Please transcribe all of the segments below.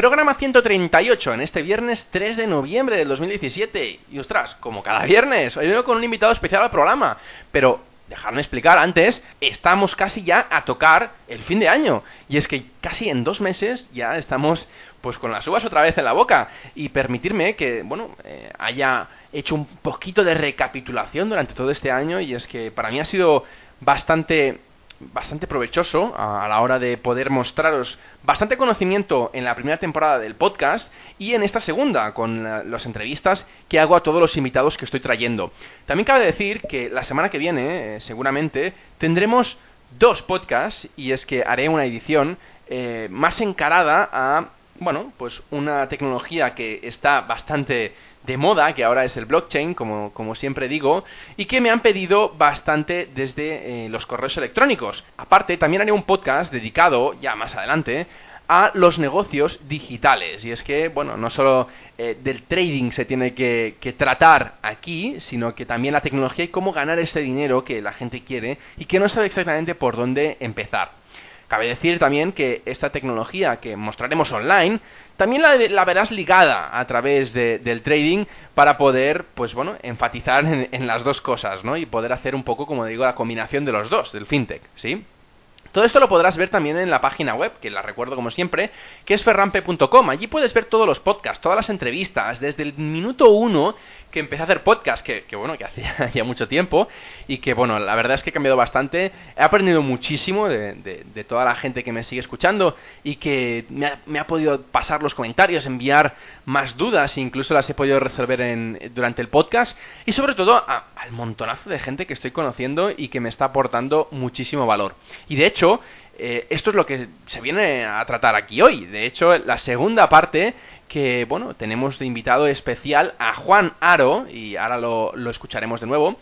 Programa 138 en este viernes 3 de noviembre del 2017. Y ostras, como cada viernes, hoy vengo con un invitado especial al programa. Pero dejadme explicar antes, estamos casi ya a tocar el fin de año. Y es que casi en dos meses ya estamos pues con las uvas otra vez en la boca. Y permitirme que, bueno, eh, haya hecho un poquito de recapitulación durante todo este año. Y es que para mí ha sido bastante bastante provechoso a, la hora de poder mostraros bastante conocimiento en la primera temporada del podcast y en esta segunda con las entrevistas que hago a todos los invitados que estoy trayendo. También cabe decir que la semana que viene, eh, seguramente, tendremos dos podcasts y es que haré una edición eh, más encarada a, bueno, pues una tecnología que está bastante de moda, que ahora es el blockchain, como, como siempre digo, y que me han pedido bastante desde eh, los correos electrónicos. Aparte, también haré un podcast dedicado, ya más adelante, a los negocios digitales. Y es que, bueno, no solo eh, del trading se tiene que, que, tratar aquí, sino que también la tecnología y cómo ganar ese dinero que la gente quiere y que no sabe exactamente por dónde empezar. Cabe decir también que esta tecnología que mostraremos online también la, verás ligada a través del trading para poder, pues bueno, enfatizar en, las dos cosas, ¿no? Y poder hacer un poco, como digo, la combinación de los dos, del fintech, ¿sí? Todo esto lo podrás ver también en la página web, que la recuerdo como siempre, que es ferrampe.com. Allí puedes ver todos los podcasts, todas las entrevistas, desde el minuto uno que empecé a hacer podcast, que, bueno, que hacía ya mucho tiempo, y que bueno, la verdad es que he cambiado bastante, he aprendido muchísimo de, de, toda la gente que me sigue escuchando y que me ha, me ha, podido pasar los comentarios, enviar más dudas, incluso las he podido resolver en, durante el podcast, y sobre todo al montonazo de gente que estoy conociendo y que me está aportando muchísimo valor. Y de hecho, eh, esto es lo que se viene a tratar aquí hoy. De hecho, la segunda parte que, bueno, tenemos de invitado especial a Juan Aro, y ahora lo, lo escucharemos de nuevo.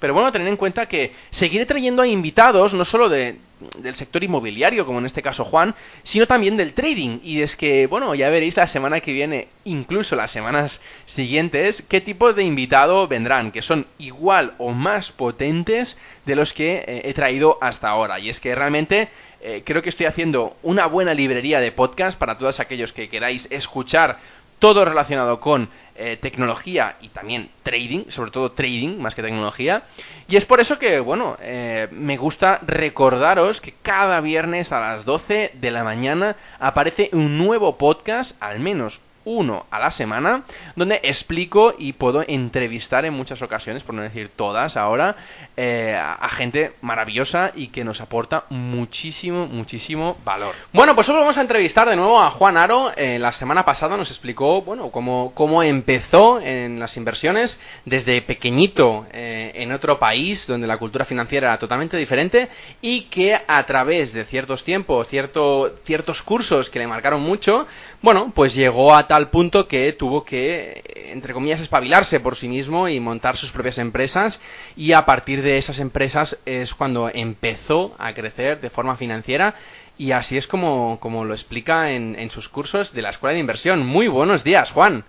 Pero bueno, tener en cuenta que seguiré trayendo a invitados, no solo de, del sector inmobiliario, como en este caso Juan, sino también del trading. Y es que, bueno, ya veréis la semana que viene, incluso las semanas siguientes, qué tipo de invitado vendrán, que son igual o más potentes de los que eh, he traído hasta ahora. Y es que realmente eh, creo que estoy haciendo una buena librería de podcast para todos aquellos que queráis escuchar todo relacionado con eh, tecnología y también trading, sobre todo trading más que tecnología. Y es por eso que, bueno, eh, me gusta recordaros que cada viernes a las 12 de la mañana aparece un nuevo podcast, al menos uno a la semana, donde explico y puedo entrevistar en muchas ocasiones, por no decir todas ahora, eh, a gente maravillosa y que nos aporta muchísimo, muchísimo valor. Bueno, pues hoy vamos a entrevistar de nuevo a Juan Aro. Eh, la semana pasada nos explicó, bueno, cómo, cómo empezó en las inversiones desde pequeñito eh, en otro país donde la cultura financiera era totalmente diferente y que a través de ciertos tiempos, cierto, ciertos cursos que le marcaron mucho, bueno, pues llegó a tal punto que tuvo que, entre comillas, espabilarse por sí mismo y montar sus propias empresas y a partir de esas empresas es cuando empezó a crecer de forma financiera y así es como, como lo explica en, en sus cursos de la Escuela de Inversión. Muy buenos días, Juan.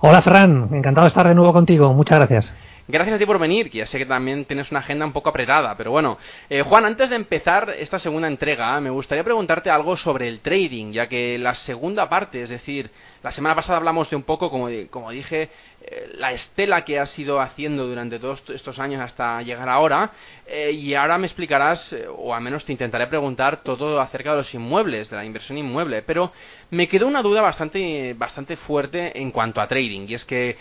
Hola, Fran. Encantado de estar de nuevo contigo. Muchas gracias. Gracias a ti por venir, que ya sé que también tienes una agenda un poco apretada, pero bueno. Eh, Juan, antes de empezar esta segunda entrega, me gustaría preguntarte algo sobre el trading, ya que la segunda parte, es decir, la semana pasada hablamos de un poco, como, como dije, eh, la estela que has ido haciendo durante todos estos años hasta llegar ahora, eh, y ahora me explicarás, o al menos te intentaré preguntar todo acerca de los inmuebles, de la inversión inmueble, pero me quedó una duda bastante, bastante fuerte en cuanto a trading, y es que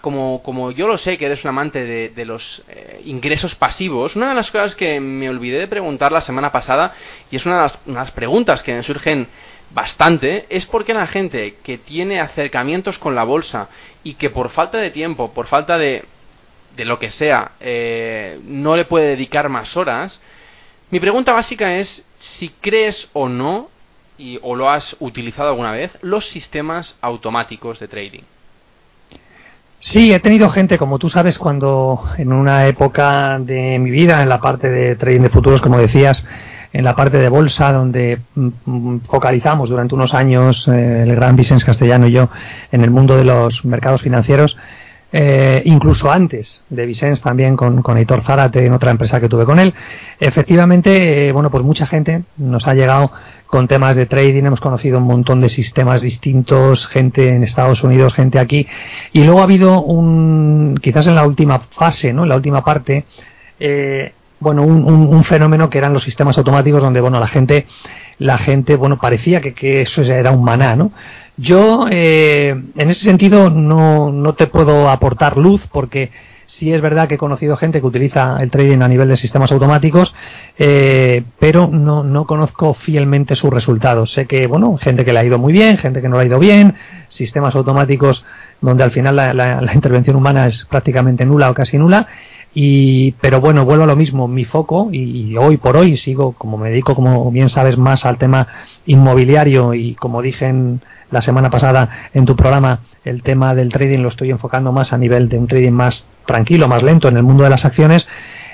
Como, como yo lo sé que eres un amante de, los eh, ingresos pasivos, una de las cosas que me olvidé de preguntar la semana pasada, y es una de las, una de las preguntas que me surgen bastante, es por qué la gente que tiene acercamientos con la bolsa y que por falta de tiempo, por falta de, de lo que sea, eh, no le puede dedicar más horas, mi pregunta básica es si crees o no y, o lo has utilizado alguna vez los sistemas automáticos de trading. Sí, he tenido gente, como tú sabes, cuando en una época de mi vida, en la parte de trading de futuros, como decías, en la parte de bolsa, donde mm, mm, focalizamos durante unos años eh, el gran Vicens Castellano y yo en el mundo de los mercados financieros, eh, incluso antes de Vicens también con, con Heitor Zárate en otra empresa que tuve con él. Efectivamente, eh, bueno, pues mucha gente nos ha llegado con temas de trading, hemos conocido un montón de sistemas distintos, gente en Estados Unidos, gente aquí, y luego ha habido un, quizás en la última fase, ¿no? En la última parte, eh, bueno, un, un, fenómeno que eran los sistemas automáticos donde, bueno, la gente, la gente, bueno, parecía que, que eso era un maná, ¿no? Yo, eh, en ese sentido, no, no te puedo aportar luz porque sí es verdad que he conocido gente que utiliza el trading a nivel de sistemas automáticos, eh, pero no, no conozco fielmente sus resultados. Sé que, bueno, gente que le ha ido muy bien, gente que no le ha ido bien, sistemas automáticos donde al final la, la intervención humana es prácticamente nula o casi nula. Y, pero bueno, vuelvo a lo mismo, mi foco, y, hoy por hoy sigo, como me dedico, como bien sabes, más al tema inmobiliario y como dije en, la semana pasada en tu programa, el tema del trading lo estoy enfocando más a nivel de un trading más tranquilo, más lento en el mundo de las acciones.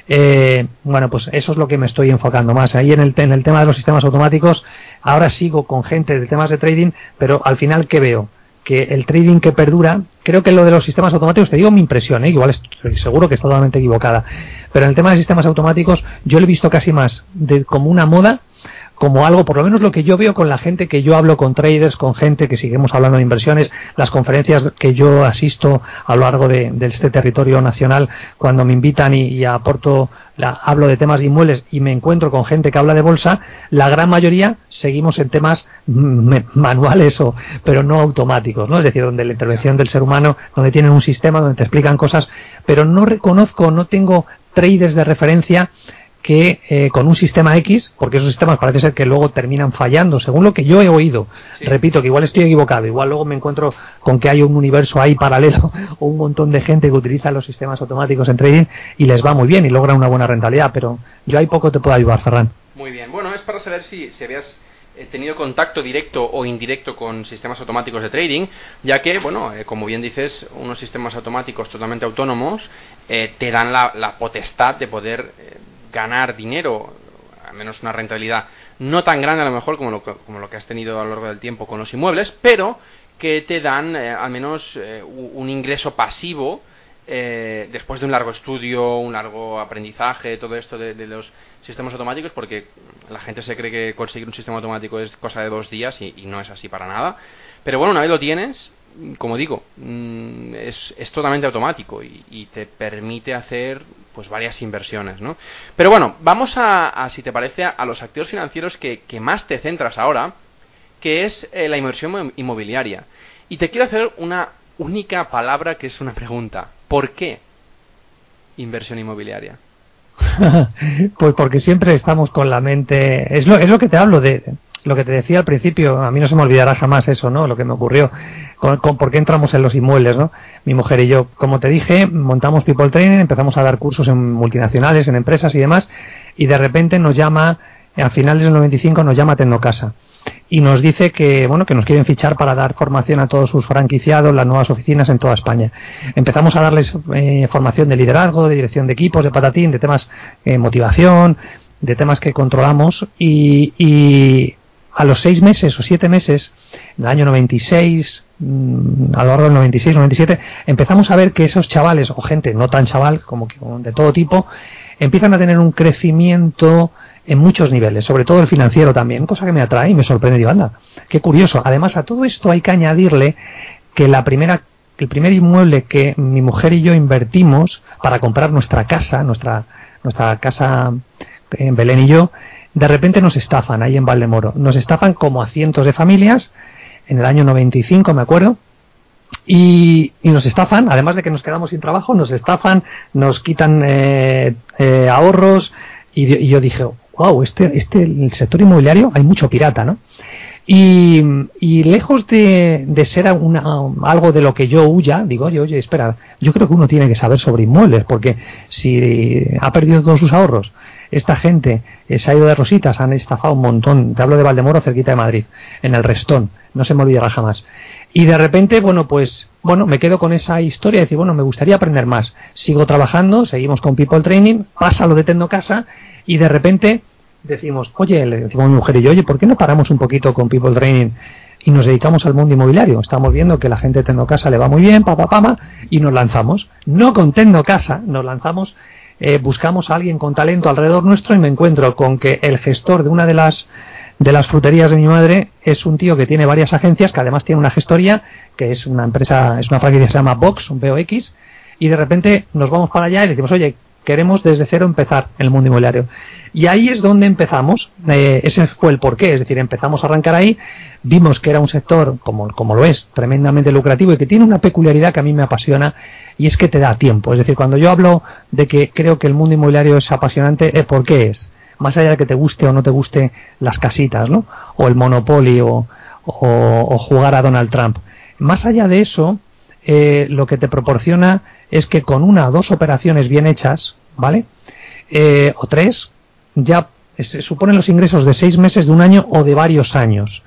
Eh, bueno, pues eso es lo que me estoy enfocando más. Ahí en el, en el tema de los sistemas automáticos, ahora sigo con gente de temas de trading, pero al final, ¿qué veo? Que el trading que perdura, creo que lo de los sistemas automáticos, te digo mi impresión, ¿eh? igual estoy seguro que está totalmente equivocada, pero en el tema de sistemas automáticos yo lo he visto casi más de, como una moda como algo, por lo menos lo que yo veo con la gente que yo hablo con traders, con gente que seguimos hablando de inversiones, las conferencias que yo asisto a lo largo de, este territorio nacional, cuando me invitan y, aporto, la, hablo de temas de inmuebles y me encuentro con gente que habla de bolsa, la gran mayoría seguimos en temas manuales o, pero no automáticos, ¿no? Es decir, donde la intervención del ser humano, donde tienen un sistema, donde te explican cosas, pero no reconozco, no tengo traders de referencia que eh, con un sistema X, porque esos sistemas parece ser que luego terminan fallando, según lo que yo he oído. Repito que igual estoy equivocado, igual luego me encuentro con que hay un universo ahí paralelo o un montón de gente que utiliza los sistemas automáticos en trading y les va muy bien y logra una buena rentabilidad, pero yo ahí poco te puedo ayudar, Ferran. Muy bien, bueno, es para saber si, si habías eh, tenido contacto directo o indirecto con sistemas automáticos de trading, ya que, bueno, eh, como bien dices, unos sistemas automáticos totalmente autónomos te dan la, la, potestad de poder ganar dinero, al menos una rentabilidad no tan grande a lo mejor como lo, que has tenido a lo largo del tiempo con los inmuebles, pero que te dan eh, al menos eh, un ingreso pasivo eh, después de un largo estudio, un largo aprendizaje, todo esto de, los sistemas automáticos, porque la gente se cree que conseguir un sistema automático es cosa de dos días y, y no es así para nada. Pero bueno, una vez lo tienes, como digo, mm, es, es totalmente automático y, te permite hacer pues varias inversiones, ¿no? Pero bueno, vamos a, si te parece, a, los activos financieros que, más te centras ahora, que es eh, la inversión inmobiliaria. Y te quiero hacer una única palabra que es una pregunta. ¿Por qué inversión inmobiliaria? pues porque siempre estamos con la mente... Es lo, es lo que te hablo de lo que te decía al principio, a mí no se me olvidará jamás eso, ¿no? Lo que me ocurrió, con, por qué entramos en los inmuebles, ¿no? Mi mujer y yo, como te dije, montamos People Training, empezamos a dar cursos en multinacionales, en empresas y demás, y de repente nos llama, a finales del 95 nos llama Tecnocasa y nos dice que bueno que nos quieren fichar para dar formación a todos sus franquiciados, las nuevas oficinas en toda España. Empezamos a darles eh, formación de liderazgo, de dirección de equipos, de patatín, de temas eh, motivación, de temas que controlamos y a los seis meses o siete meses, en el año 96, mm, a lo largo del 96, 97, empezamos a ver que esos chavales, o gente no tan chaval, como que de todo tipo, empiezan a tener un crecimiento en muchos niveles, sobre todo el financiero también, cosa que me atrae y me sorprende. Digo, anda, qué curioso. Además, a todo esto hay que añadirle que la primera el primer inmueble que mi mujer y yo invertimos para comprar nuestra casa, nuestra, nuestra casa en Belén y yo, de repente nos estafan ahí en Valdemoro. Nos estafan como a cientos de familias, en el año 95 me acuerdo, y, nos estafan, además de que nos quedamos sin trabajo, nos estafan, nos quitan eh, eh, ahorros, y, yo dije, wow, este, este, el sector inmobiliario hay mucho pirata, ¿no? Y, y lejos de, de ser una, algo de lo que yo huya, digo, oye, oye, espera, yo creo que uno tiene que saber sobre inmuebles, porque si ha perdido todos sus ahorros, esta gente eh, se ha ido de rositas, han estafado un montón, te hablo de Valdemoro, cerquita de Madrid, en el Restón, no se me olvidará jamás. Y de repente, bueno, pues, bueno, me quedo con esa historia de decir, bueno, me gustaría aprender más. Sigo trabajando, seguimos con People Training, pasa lo de Casa, y de repente decimos, oye, le decimos a mi mujer y yo, oye, ¿por qué no paramos un poquito con People Training y nos dedicamos al mundo inmobiliario? Estamos viendo que la gente de Tendo Casa le va muy bien, papá, pama, y nos lanzamos. No con Tendo Casa, nos lanzamos, eh, buscamos a alguien con talento alrededor nuestro y me encuentro con que el gestor de una de las de las fruterías de mi madre es un tío que tiene varias agencias, que además tiene una gestoría, que es una empresa, es una franquicia que se llama Box, un BOX, y de repente nos vamos para allá y decimos, oye, queremos desde cero empezar el mundo inmobiliario. Y ahí es donde empezamos, eh, ese fue el porqué, es decir, empezamos a arrancar ahí, vimos que era un sector, como, como lo es, tremendamente lucrativo y que tiene una peculiaridad que a mí me apasiona y es que te da tiempo. Es decir, cuando yo hablo de que creo que el mundo inmobiliario es apasionante, ¿eh, ¿por qué es? Más allá de que te guste o no te guste las casitas, ¿no? O el Monopoly o, o jugar a Donald Trump. Más allá de eso, eh, lo que te proporciona es que con una o dos operaciones bien hechas, ¿vale? Eh, o tres, ya se suponen los ingresos de seis meses, de un año o de varios años.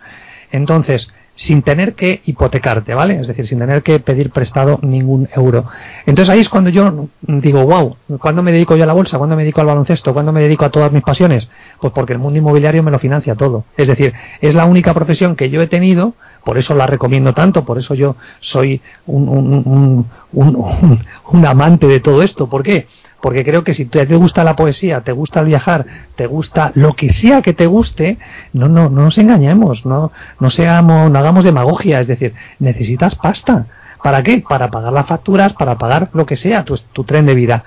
Entonces, sin tener que hipotecarte, ¿vale? Es decir, sin tener que pedir prestado ningún euro. Entonces ahí es cuando yo digo, wow, ¿cuándo me dedico yo a la bolsa? ¿Cuándo me dedico al baloncesto? ¿Cuándo me dedico a todas mis pasiones? Pues porque el mundo inmobiliario me lo financia todo. Es decir, es la única profesión que yo he tenido, por eso la recomiendo tanto, por eso yo soy un, un, un, un amante de todo esto. ¿Por qué? Porque creo que si te, gusta la poesía, te gusta el viajar, te gusta lo que sea que te guste, no, no, no nos engañemos, no, no seamos, no hagamos demagogia, es decir, necesitas pasta. ¿Para qué? Para pagar las facturas, para pagar lo que sea, tu, tu tren de vida.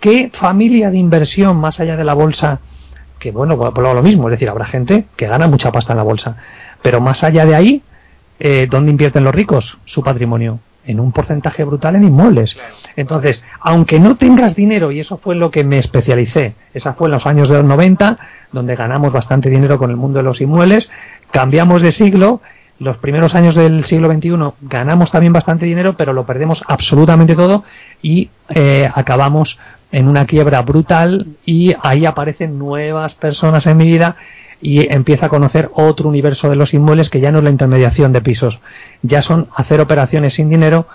¿Qué familia de inversión más allá de la bolsa? Que bueno, por lo mismo, es decir, habrá gente que gana mucha pasta en la bolsa, pero más allá de ahí, eh, ¿dónde invierten los ricos? Su patrimonio en un porcentaje brutal en inmuebles. Entonces, aunque no tengas dinero, y eso fue lo que me especialicé, esa fue en los años de los 90, donde ganamos bastante dinero con el mundo de los inmuebles, cambiamos de siglo, los primeros años del siglo XXI ganamos también bastante dinero, pero lo perdemos absolutamente todo y eh, acabamos en una quiebra brutal y ahí aparecen nuevas personas en mi vida y empieza a conocer otro universo de los inmuebles que ya no es la intermediación de pisos, ya son hacer operaciones sin dinero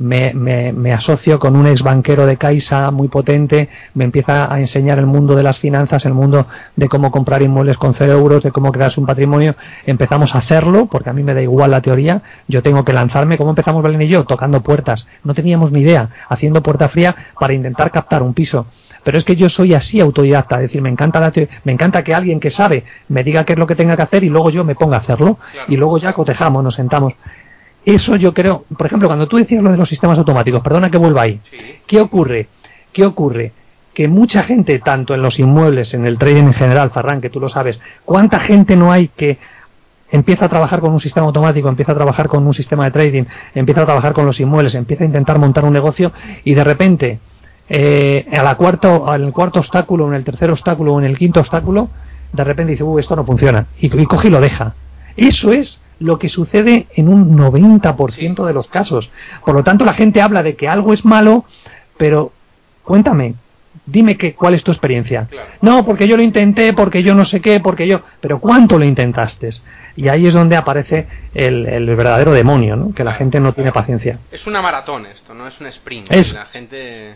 me, me, asocio con un ex banquero de Caixa muy potente, me empieza a enseñar el mundo de las finanzas, el mundo de cómo comprar inmuebles con cero euros, de cómo crearse un patrimonio. Empezamos a hacerlo, porque a mí me da igual la teoría, yo tengo que lanzarme. ¿Cómo empezamos Belén y yo? Tocando puertas. No teníamos ni idea, haciendo puerta fría para intentar captar un piso. Pero es que yo soy así autodidacta, es decir, me encanta, la me encanta que alguien que sabe me diga qué es lo que tenga que hacer y luego yo me ponga a hacerlo. Y luego ya cotejamos, nos sentamos. Eso yo creo, por ejemplo, cuando tú decías lo de los sistemas automáticos, perdona que vuelva ahí, ¿qué ocurre? ¿Qué ocurre? Que mucha gente, tanto en los inmuebles, en el trading en general, Farran, que tú lo sabes, ¿cuánta gente no hay que empieza a trabajar con un sistema automático, empieza a trabajar con un sistema de trading, empieza a trabajar con los inmuebles, empieza a intentar montar un negocio y de repente, eh, a la cuarto, al cuarto obstáculo, en el tercer obstáculo o en el quinto obstáculo, de repente dice, uy, esto no funciona, y, y coge y lo deja. Eso es lo que sucede en un 90% de los casos. Por lo tanto, la gente habla de que algo es malo, pero cuéntame, dime que, cuál es tu experiencia. No, porque yo lo intenté, porque yo no sé qué, porque yo... Pero ¿cuánto lo intentaste? Y ahí es donde aparece el, verdadero demonio, ¿no? que la gente no tiene paciencia. Es una maratón esto, no es un sprint. La gente,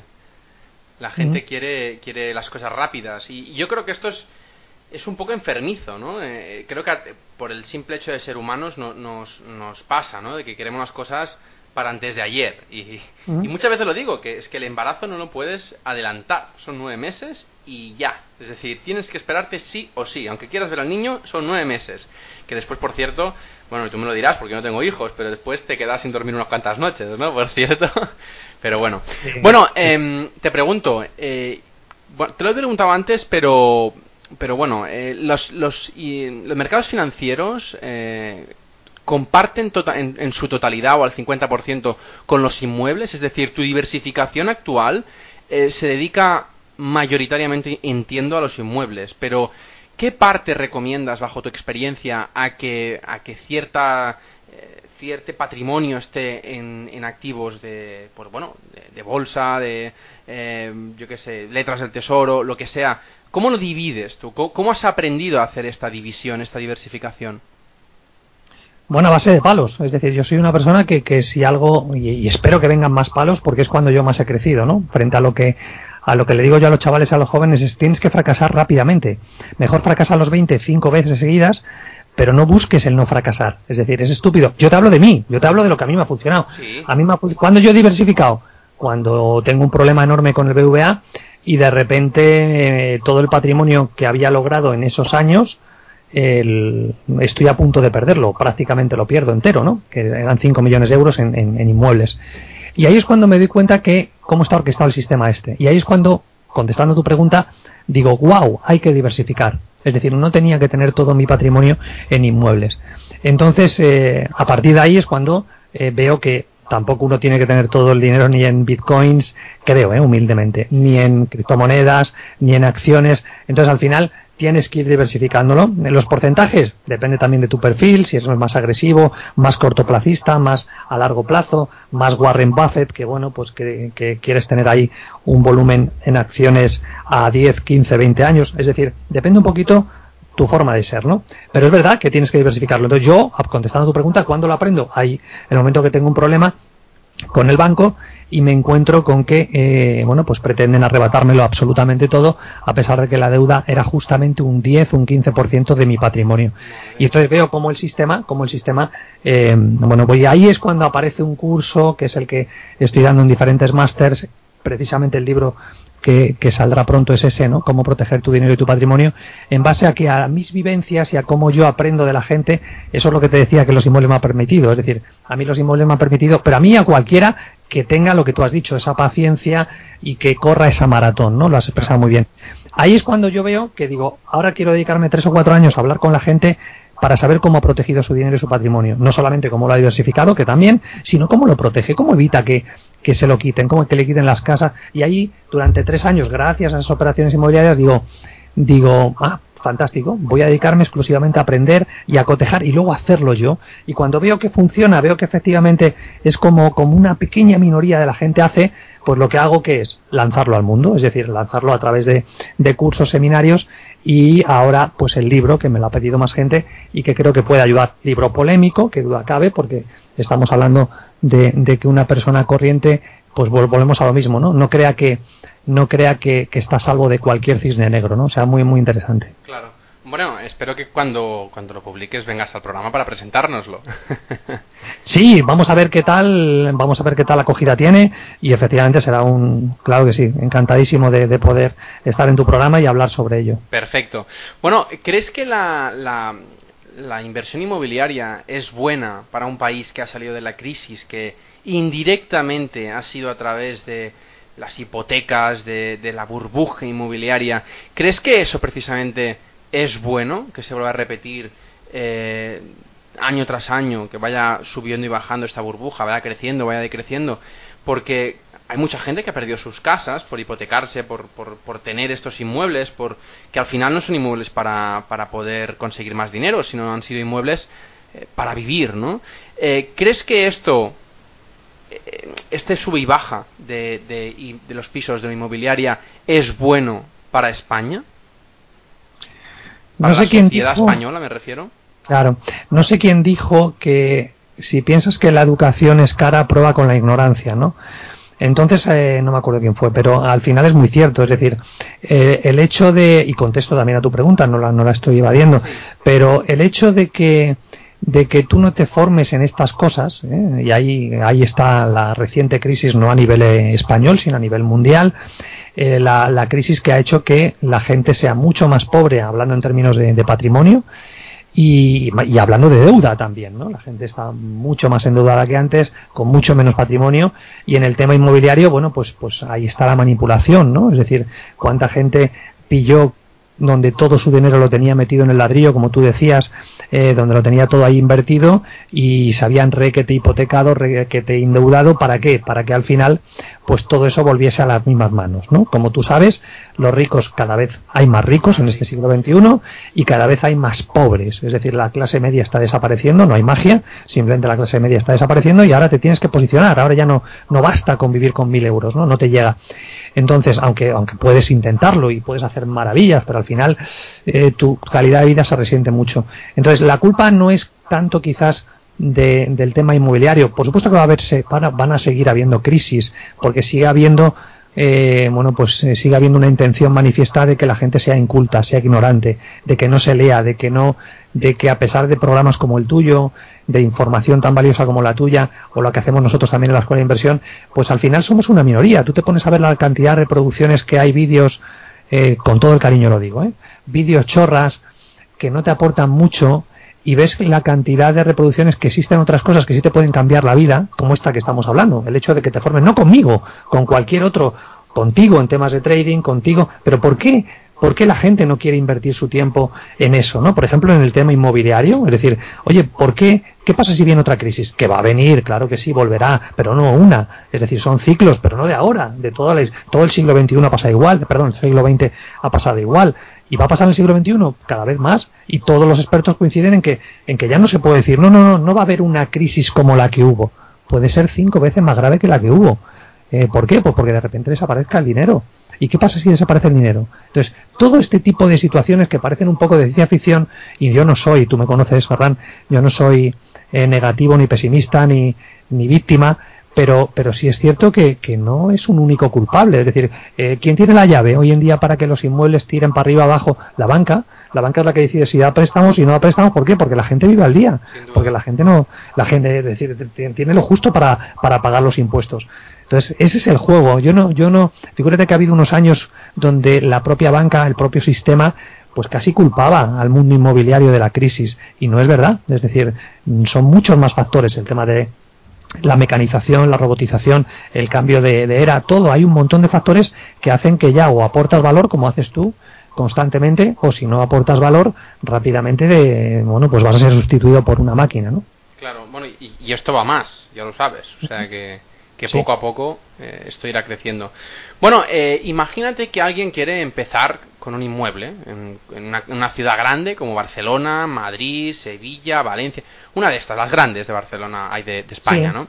la gente quiere, quiere las cosas rápidas. Y yo creo que esto es es un poco enfermizo, ¿no? Eh, creo que por el simple hecho de ser humanos nos, nos pasa, ¿no? De que queremos las cosas para antes de ayer. Y, muchas veces lo digo, que es que el embarazo no lo puedes adelantar. Son nueve meses y ya. Es decir, tienes que esperarte sí o sí. Aunque quieras ver al niño, son nueve meses. Que después, por cierto, bueno, tú me lo dirás porque no tengo hijos, pero después te quedas sin dormir unas cuantas noches, ¿no? Por cierto. pero bueno. Bueno, em, te pregunto, eh, te lo he preguntado antes, pero pero bueno, eh, los, los, los, mercados financieros eh, comparten tota-, en, su totalidad o al 50% con los inmuebles, es decir, tu diversificación actual eh, se dedica mayoritariamente, entiendo, a los inmuebles, pero ¿qué parte recomiendas bajo tu experiencia a que, a que cierta eh, cierto patrimonio esté en, en, activos de pues bueno de, bolsa de eh, yo qué sé letras del tesoro lo que sea cómo lo divides tú cómo has aprendido a hacer esta división esta diversificación bueno, a base de palos. Es decir, yo soy una persona que, que si algo, y, espero que vengan más palos porque es cuando yo más he crecido, ¿no? Frente a lo que, a lo que le digo yo a los chavales, a los jóvenes, es tienes que fracasar rápidamente. Mejor fracasar los 20 cinco veces seguidas, pero no busques el no fracasar. Es decir, es estúpido. Yo te hablo de mí, yo te hablo de lo que a mí me ha funcionado. A mí me cuando yo he diversificado, cuando tengo un problema enorme con el BVA y de repente eh, todo el patrimonio que había logrado en esos años estoy a punto de perderlo, prácticamente lo pierdo entero, ¿no? Que eran 5 millones de euros en, en, inmuebles. Y ahí es cuando me doy cuenta que cómo está orquestado el sistema este. Y ahí es cuando, contestando tu pregunta, digo, wow, hay que diversificar. Es decir, no tenía que tener todo mi patrimonio en inmuebles. Entonces, eh, a partir de ahí es cuando eh, veo que tampoco uno tiene que tener todo el dinero ni en bitcoins, creo, eh, humildemente, ni en criptomonedas, ni en acciones. Entonces, al final, tienes que ir diversificándolo. Los porcentajes depende también de tu perfil, si es más agresivo, más cortoplacista, más a largo plazo, más Warren Buffett, que bueno, pues que, quieres tener ahí un volumen en acciones a 10, 15, 20 años. Es decir, depende un poquito tu forma de ser, ¿no? Pero es verdad que tienes que diversificarlo. Entonces yo, contestando a tu pregunta, ¿cuándo lo aprendo? Ahí, en el momento que tengo un problema, con el banco y me encuentro con que eh, bueno pues pretenden arrebatármelo absolutamente todo a pesar de que la deuda era justamente un 10 un 15% de mi patrimonio y entonces veo como el sistema como el sistema eh, bueno pues ahí es cuando aparece un curso que es el que estoy dando en diferentes másters precisamente el libro que, saldrá pronto es ese, ¿no? Cómo proteger tu dinero y tu patrimonio, en base a que a mis vivencias y a cómo yo aprendo de la gente, eso es lo que te decía que los inmuebles me han permitido. Es decir, a mí los inmuebles me han permitido, pero a mí a cualquiera que tenga lo que tú has dicho, esa paciencia y que corra esa maratón, ¿no? Lo has expresado muy bien. Ahí es cuando yo veo que digo, ahora quiero dedicarme tres o cuatro años a hablar con la gente para saber cómo ha protegido su dinero y su patrimonio. No solamente cómo lo ha diversificado, que también, sino cómo lo protege, cómo evita que, se lo quiten, cómo que le quiten las casas. Y ahí, durante tres años, gracias a esas operaciones inmobiliarias, digo, digo, ah, fantástico, voy a dedicarme exclusivamente a aprender y a cotejar y luego hacerlo yo. Y cuando veo que funciona, veo que efectivamente es como, como una pequeña minoría de la gente hace, pues lo que hago que es lanzarlo al mundo, es decir, lanzarlo a través de, de cursos, seminarios y ahora pues el libro que me lo ha pedido más gente y que creo que puede ayudar. Libro polémico, que duda cabe, porque estamos hablando de, de que una persona corriente, pues volvemos a lo mismo, ¿no? No crea que no crea que, que está salvo de cualquier cisne negro, ¿no? O sea, muy muy interesante. Claro. Bueno, espero que cuando, cuando lo publiques vengas al programa para presentárnoslo. sí, vamos a ver qué tal, vamos a ver qué tal acogida tiene y efectivamente será un, claro que sí, encantadísimo de, poder estar en tu programa y hablar sobre ello. Perfecto. Bueno, ¿crees que la, la, la inversión inmobiliaria es buena para un país que ha salido de la crisis, que indirectamente ha sido a través de las hipotecas, de, de la burbuja inmobiliaria? ¿Crees que eso precisamente es bueno que se vuelva a repetir eh, año tras año, que vaya subiendo y bajando esta burbuja, vaya creciendo, vaya decreciendo, porque hay mucha gente que ha perdido sus casas por hipotecarse, por, por, tener estos inmuebles, por que al final no son inmuebles para, para poder conseguir más dinero, sino han sido inmuebles eh, para vivir, ¿no? Eh, ¿Crees que esto, este sube y baja de, de, de los pisos de la inmobiliaria es bueno para España? No sé quién dijo, española me refiero. Claro, no sé quién dijo que si piensas que la educación es cara, prueba con la ignorancia, ¿no? Entonces, eh, no me acuerdo quién fue, pero al final es muy cierto. Es decir, eh, el hecho de, y contesto también a tu pregunta, no la, no la estoy evadiendo, pero el hecho de que, de que tú no te formes en estas cosas, ¿eh? y ahí, ahí está la reciente crisis, no a nivel español, sino a nivel mundial, eh, la, crisis que ha hecho que la gente sea mucho más pobre, hablando en términos de, patrimonio, y, hablando de deuda también, ¿no? La gente está mucho más endeudada que antes, con mucho menos patrimonio, y en el tema inmobiliario, bueno, pues, pues ahí está la manipulación, ¿no? Es decir, cuánta gente pilló donde todo su dinero lo tenía metido en el ladrillo, como tú decías, eh, donde lo tenía todo ahí invertido y se habían requete hipotecado, requete endeudado, ¿para qué? Para que al final pues todo eso volviese a las mismas manos, ¿no? Como tú sabes, los ricos cada vez hay más ricos en este siglo XXI y cada vez hay más pobres, es decir, la clase media está desapareciendo, no hay magia, simplemente la clase media está desapareciendo y ahora te tienes que posicionar, ahora ya no, no basta con vivir con mil euros, ¿no? No te llega. Entonces, aunque, aunque puedes intentarlo y puedes hacer maravillas, pero al final eh, tu calidad de vida se resiente mucho. Entonces, la culpa no es tanto quizás del tema inmobiliario. Por supuesto que va a haberse, van a, seguir habiendo crisis, porque sigue habiendo eh, bueno, pues eh, sigue habiendo una intención manifiesta de que la gente sea inculta, sea ignorante, de que no se lea, de que no, de que a pesar de programas como el tuyo, de información tan valiosa como la tuya, o la que hacemos nosotros también en la escuela de inversión, pues al final somos una minoría. Tú te pones a ver la cantidad de reproducciones que hay vídeos, eh, con todo el cariño lo digo, ¿eh? vídeos chorras que no te aportan mucho, y ves la cantidad de reproducciones que existen otras cosas que sí te pueden cambiar la vida, como esta que estamos hablando, el hecho de que te formes, no conmigo, con cualquier otro, contigo en temas de trading, contigo, pero ¿por qué? ¿Por qué la gente no quiere invertir su tiempo en eso? ¿no? Por ejemplo, en el tema inmobiliario, es decir, oye, ¿por qué? ¿Qué pasa si viene otra crisis? Que va a venir, claro que sí, volverá, pero no una. Es decir, son ciclos, pero no de ahora. De todo el, todo el siglo XXI ha pasado igual, perdón, el siglo XX ha pasado igual. Y va a pasar en el siglo XXI cada vez más. Y todos los expertos coinciden en que, en que ya no se puede decir, no, no, no, no va a haber una crisis como la que hubo. Puede ser cinco veces más grave que la que hubo. Eh, ¿Por qué? Pues porque de repente desaparezca el dinero. ¿Y qué pasa si desaparece el dinero? Entonces, todo este tipo de situaciones que parecen un poco de ciencia ficción, y yo no soy, tú me conoces, Ferran, yo no soy eh, negativo, ni pesimista, ni, ni víctima, pero, pero sí es cierto que, que, no es un único culpable. Es decir, eh, ¿quién tiene la llave hoy en día para que los inmuebles tiren para arriba abajo? La banca. La banca es la que decide si da préstamos y no da préstamos. ¿Por qué? Porque la gente vive al día. Porque la gente no, la gente, es decir, tiene lo justo para, para pagar los impuestos. Entonces, ese es el juego. Yo no, yo no, figúrate que ha habido unos años donde la propia banca, el propio sistema, pues casi culpaba al mundo inmobiliario de la crisis. Y no es verdad. Es decir, son muchos más factores el tema de la mecanización, la robotización, el cambio de, era, todo. Hay un montón de factores que hacen que ya o aportas valor, como haces tú, constantemente, o si no aportas valor, rápidamente, de, bueno, pues vas a ser sustituido por una máquina, ¿no? Claro, bueno, y, y esto va más, ya lo sabes. O sea que que poco a poco eh, esto irá creciendo. Bueno, eh, imagínate que alguien quiere empezar con un inmueble en, una, ciudad grande como Barcelona, Madrid, Sevilla, Valencia, una de estas, las grandes de Barcelona hay de, España, ¿no?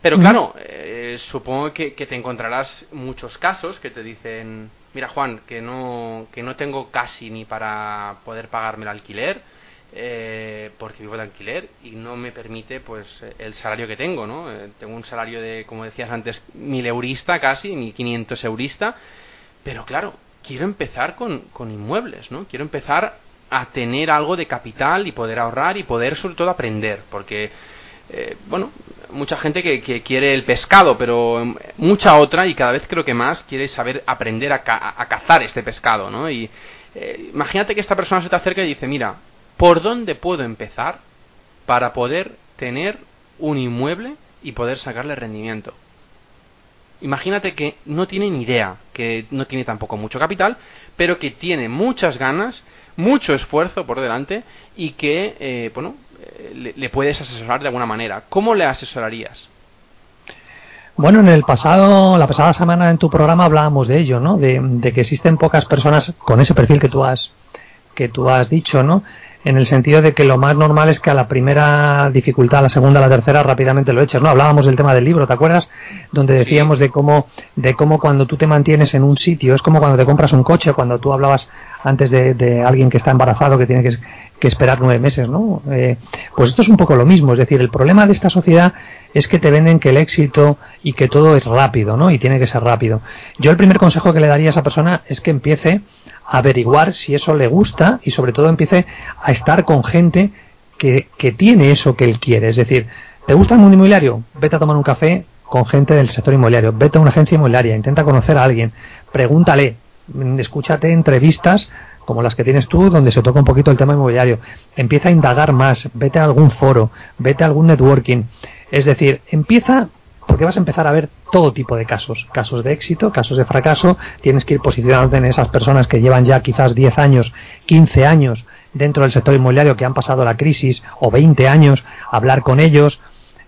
Pero claro, eh, supongo que, que, te encontrarás muchos casos que te dicen, mira Juan, que no, que no tengo casi ni para poder pagarme el alquiler, eh, porque vivo de alquiler y no me permite pues el salario que tengo, ¿no? Eh, tengo un salario de, como decías antes, mil eurista casi, mil quinientos eurista, pero claro, quiero empezar con, con inmuebles, ¿no? Quiero empezar a tener algo de capital y poder ahorrar y poder sobre todo aprender, porque eh, bueno, mucha gente que, quiere el pescado, pero mucha otra y cada vez creo que más quiere saber aprender a, a cazar este pescado, ¿no? Y imagínate que esta persona se te acerca y dice, mira, ¿Por dónde puedo empezar para poder tener un inmueble y poder sacarle rendimiento? Imagínate que no tiene ni idea, que no tiene tampoco mucho capital, pero que tiene muchas ganas, mucho esfuerzo por delante y que, eh, bueno, eh, le, puedes asesorar de alguna manera. ¿Cómo le asesorarías? Bueno, en el pasado, la pasada semana en tu programa hablábamos de ello, ¿no? De, de, que existen pocas personas con ese perfil que tú has que tú has dicho, ¿no? En el sentido de que lo más normal es que a la primera dificultad, a la segunda, a la tercera, rápidamente lo eches, ¿no? Hablábamos del tema del libro, ¿te acuerdas? Donde decíamos de cómo, de cómo cuando tú te mantienes en un sitio, es como cuando te compras un coche, cuando tú hablabas antes de, alguien que está embarazado, que tiene que, esperar nueve meses, ¿no? Eh, pues esto es un poco lo mismo, es decir, el problema de esta sociedad es que te venden que el éxito y que todo es rápido, ¿no? Y tiene que ser rápido. Yo el primer consejo que le daría a esa persona es que empiece averiguar si eso le gusta y sobre todo empiece a estar con gente que, que tiene eso que él quiere. Es decir, ¿te gusta el mundo inmobiliario? Vete a tomar un café con gente del sector inmobiliario, vete a una agencia inmobiliaria, intenta conocer a alguien, pregúntale, escúchate entrevistas como las que tienes tú, donde se toca un poquito el tema inmobiliario. Empieza a indagar más, vete a algún foro, vete a algún networking. Es decir, empieza Porque vas a empezar a ver todo tipo de casos, casos de éxito, casos de fracaso, tienes que ir posicionándote en esas personas que llevan ya quizás 10 años, 15 años dentro del sector inmobiliario que han pasado la crisis o 20 años, hablar con ellos,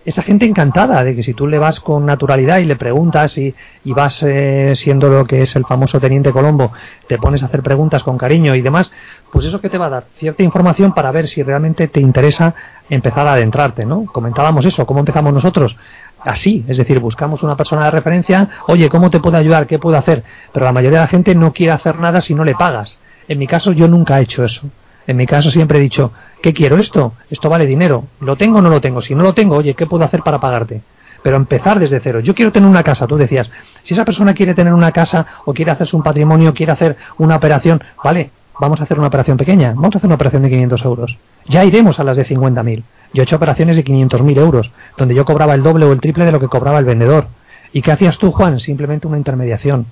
esa gente encantada de que si tú le vas con naturalidad y le preguntas y, y vas eh, siendo lo que es el famoso teniente Colombo, te pones a hacer preguntas con cariño y demás, pues eso que te va a dar cierta información para ver si realmente te interesa empezar a adentrarte, ¿no? Comentábamos eso, ¿cómo empezamos nosotros? Así, es decir, buscamos una persona de referencia, oye, ¿cómo te puedo ayudar? ¿Qué puedo hacer? Pero la mayoría de la gente no quiere hacer nada si no le pagas. En mi caso yo nunca he hecho eso. En mi caso siempre he dicho, ¿qué quiero esto? Esto vale dinero. ¿Lo tengo o no lo tengo? Si no lo tengo, oye, ¿qué puedo hacer para pagarte? Pero empezar desde cero. Yo quiero tener una casa, tú decías, si esa persona quiere tener una casa o quiere hacerse un patrimonio, quiere hacer una operación, vale, vamos a hacer una operación pequeña, vamos a hacer una operación de 500 euros. Ya iremos a las de 50.000. Yo he hecho operaciones de 500.000 euros, donde yo cobraba el doble o el triple de lo que cobraba el vendedor. ¿Y qué hacías tú, Juan? Simplemente una intermediación.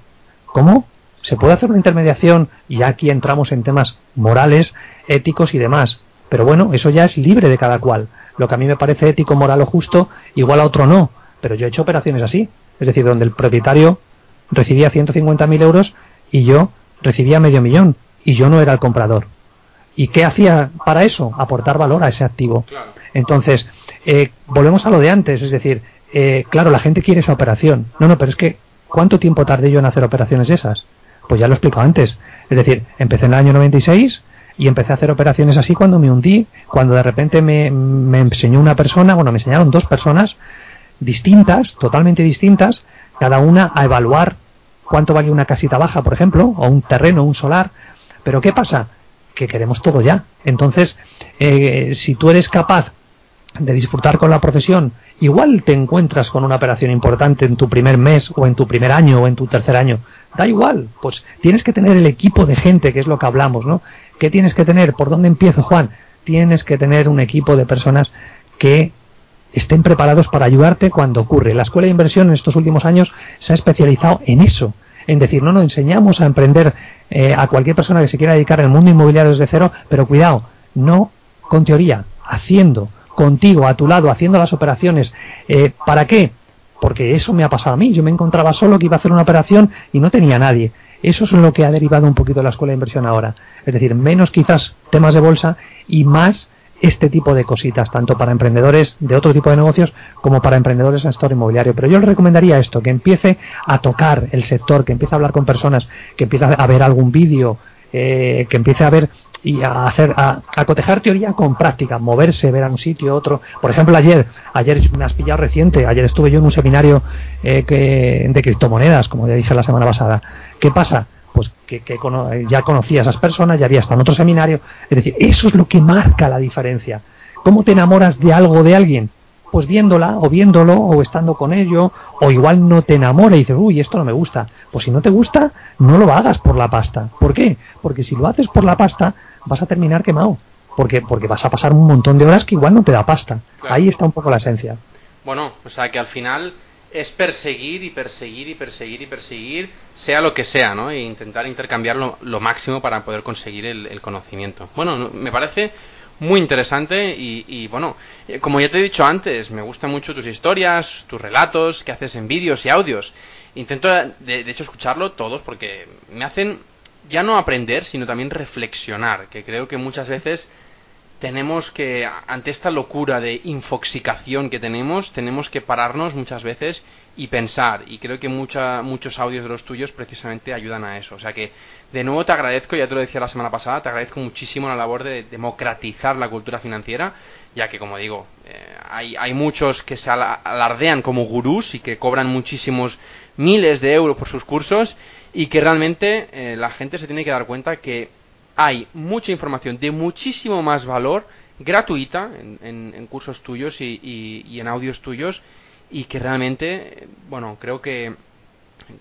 ¿Cómo? Se puede hacer una intermediación y aquí entramos en temas morales, éticos y demás. Pero bueno, eso ya es libre de cada cual. Lo que a mí me parece ético, moral o justo, igual a otro no. Pero yo he hecho operaciones así. Es decir, donde el propietario recibía 150.000 euros y yo recibía medio millón. Y yo no era el comprador. ¿Y qué hacía para eso? Aportar valor a ese activo. Entonces, eh, volvemos a lo de antes. Es decir, eh, claro, la gente quiere esa operación. No, no, pero es que, ¿cuánto tiempo tardé yo en hacer operaciones esas? Pues ya lo he explicado antes. Es decir, empecé en el año 96 y empecé a hacer operaciones así cuando me hundí, cuando de repente me, me enseñó una persona, bueno, me enseñaron dos personas distintas, totalmente distintas, cada una a evaluar cuánto vale una casita baja, por ejemplo, o un terreno, un solar. Pero ¿qué pasa? Que queremos todo ya. Entonces, eh, si tú eres capaz de disfrutar con la profesión, igual te encuentras con una operación importante en tu primer mes o en tu primer año o en tu tercer año. Da igual, pues tienes que tener el equipo de gente, que es lo que hablamos, ¿no? ¿Qué tienes que tener? ¿Por dónde empiezo, Juan? Tienes que tener un equipo de personas que estén preparados para ayudarte cuando ocurre. La escuela de inversión en estos últimos años se ha especializado en eso, en decir, no, no, enseñamos a emprender eh, a cualquier persona que se quiera dedicar al mundo inmobiliario desde cero, pero cuidado, no con teoría, haciendo, contigo, a tu lado, haciendo las operaciones. Eh, ¿Para qué? Porque eso me ha pasado a mí. Yo me encontraba solo que iba a hacer una operación y no tenía nadie. Eso es lo que ha derivado un poquito la escuela de inversión ahora. Es decir, menos quizás temas de bolsa y más este tipo de cositas, tanto para emprendedores de otro tipo de negocios como para emprendedores en el sector inmobiliario. Pero yo le recomendaría esto, que empiece a tocar el sector, que empiece a hablar con personas, que empiece a ver algún vídeo, eh, que empiece a ver y a hacer a, a, cotejar teoría con práctica, moverse, ver a un sitio, otro. Por ejemplo, ayer, ayer me has pillado reciente, ayer estuve yo en un seminario eh, que, de criptomonedas, como ya dije la semana pasada. ¿Qué pasa? Pues que, que ya conocía a esas personas, ya había estado en otro seminario. Es decir, eso es lo que marca la diferencia. ¿Cómo te enamoras de algo de alguien? pues viéndola o viéndolo o estando con ello o igual no te enamora y dices, uy, esto no me gusta. Pues si no te gusta, no lo hagas por la pasta. ¿Por qué? Porque si lo haces por la pasta, vas a terminar quemado. Porque, porque vas a pasar un montón de horas que igual no te da pasta. Claro. Ahí está un poco la esencia. Bueno, o sea que al final es perseguir y perseguir y perseguir y perseguir, sea lo que sea, ¿no? E intentar intercambiar lo, lo máximo para poder conseguir el, el conocimiento. Bueno, me parece muy interesante y, y, bueno, eh, como ya te he dicho antes, me gustan mucho tus historias, tus relatos que haces en vídeos y audios. Intento, de, de, hecho, escucharlo todos porque me hacen ya no aprender, sino también reflexionar, que creo que muchas veces tenemos que, ante esta locura de infoxicación que tenemos, tenemos que pararnos muchas veces y pensar. Y creo que mucha, muchos audios de los tuyos precisamente ayudan a eso. O sea que, de nuevo te agradezco, ya te lo decía la semana pasada, te agradezco muchísimo la labor de democratizar la cultura financiera, ya que, como digo, eh, hay, hay muchos que se alardean como gurús y que cobran muchísimos miles de euros por sus cursos y que realmente eh, la gente se tiene que dar cuenta que hay mucha información de muchísimo más valor gratuita en, en, cursos tuyos y, y, en audios tuyos y que realmente, bueno, creo que